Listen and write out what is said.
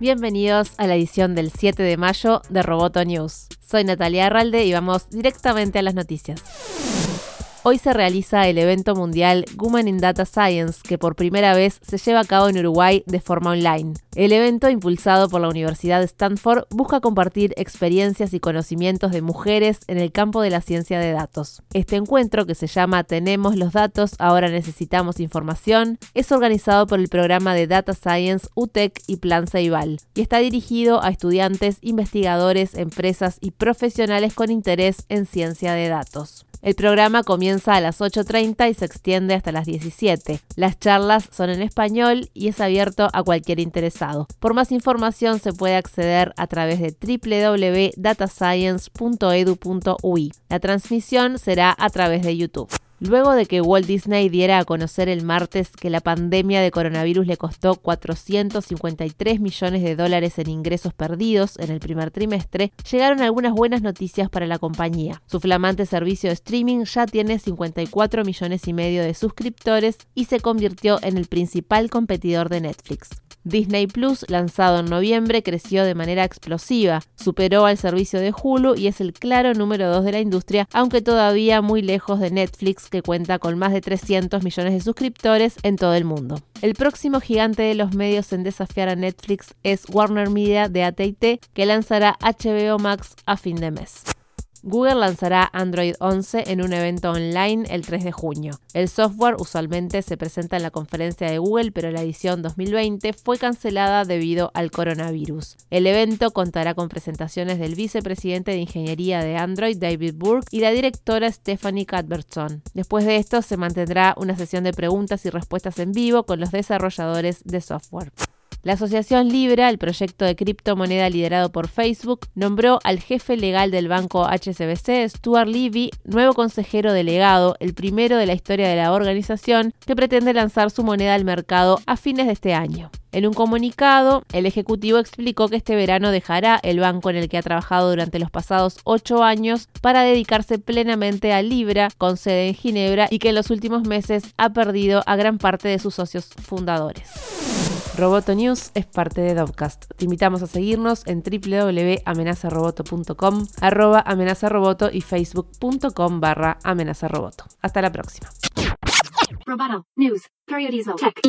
Bienvenidos a la edición del 7 de mayo de Roboto News. Soy Natalia Arralde y vamos directamente a las noticias. Hoy se realiza el evento mundial Women in Data Science, que por primera vez se lleva a cabo en Uruguay de forma online. El evento, impulsado por la Universidad de Stanford, busca compartir experiencias y conocimientos de mujeres en el campo de la ciencia de datos. Este encuentro, que se llama Tenemos los datos, ahora necesitamos información, es organizado por el programa de Data Science UTEC y Plan Ceibal y está dirigido a estudiantes, investigadores, empresas y profesionales con interés en ciencia de datos. El programa comienza a las 8.30 y se extiende hasta las 17. Las charlas son en español y es abierto a cualquier interesado. Por más información se puede acceder a través de www.datascience.edu.ui. La transmisión será a través de YouTube. Luego de que Walt Disney diera a conocer el martes que la pandemia de coronavirus le costó 453 millones de dólares en ingresos perdidos en el primer trimestre, llegaron algunas buenas noticias para la compañía. Su flamante servicio de streaming ya tiene 54 millones y medio de suscriptores y se convirtió en el principal competidor de Netflix. Disney Plus, lanzado en noviembre, creció de manera explosiva, superó al servicio de Hulu y es el claro número 2 de la industria, aunque todavía muy lejos de Netflix, que cuenta con más de 300 millones de suscriptores en todo el mundo. El próximo gigante de los medios en desafiar a Netflix es Warner Media de AT&T, que lanzará HBO Max a fin de mes. Google lanzará Android 11 en un evento online el 3 de junio. El software usualmente se presenta en la conferencia de Google, pero la edición 2020 fue cancelada debido al coronavirus. El evento contará con presentaciones del vicepresidente de ingeniería de Android, David Burke, y la directora Stephanie Cuthbertson. Después de esto se mantendrá una sesión de preguntas y respuestas en vivo con los desarrolladores de software. La Asociación Libra, el proyecto de criptomoneda liderado por Facebook, nombró al jefe legal del banco HSBC, Stuart Levy, nuevo consejero delegado, el primero de la historia de la organización, que pretende lanzar su moneda al mercado a fines de este año. En un comunicado, el Ejecutivo explicó que este verano dejará el banco en el que ha trabajado durante los pasados ocho años para dedicarse plenamente a Libra, con sede en Ginebra, y que en los últimos meses ha perdido a gran parte de sus socios fundadores. Roboto News es parte de Dovcast. Te invitamos a seguirnos en www.amenazaroboto.com, arroba amenazaroboto y facebook.com barra amenazaroboto. Hasta la próxima. Roboto News, Tech.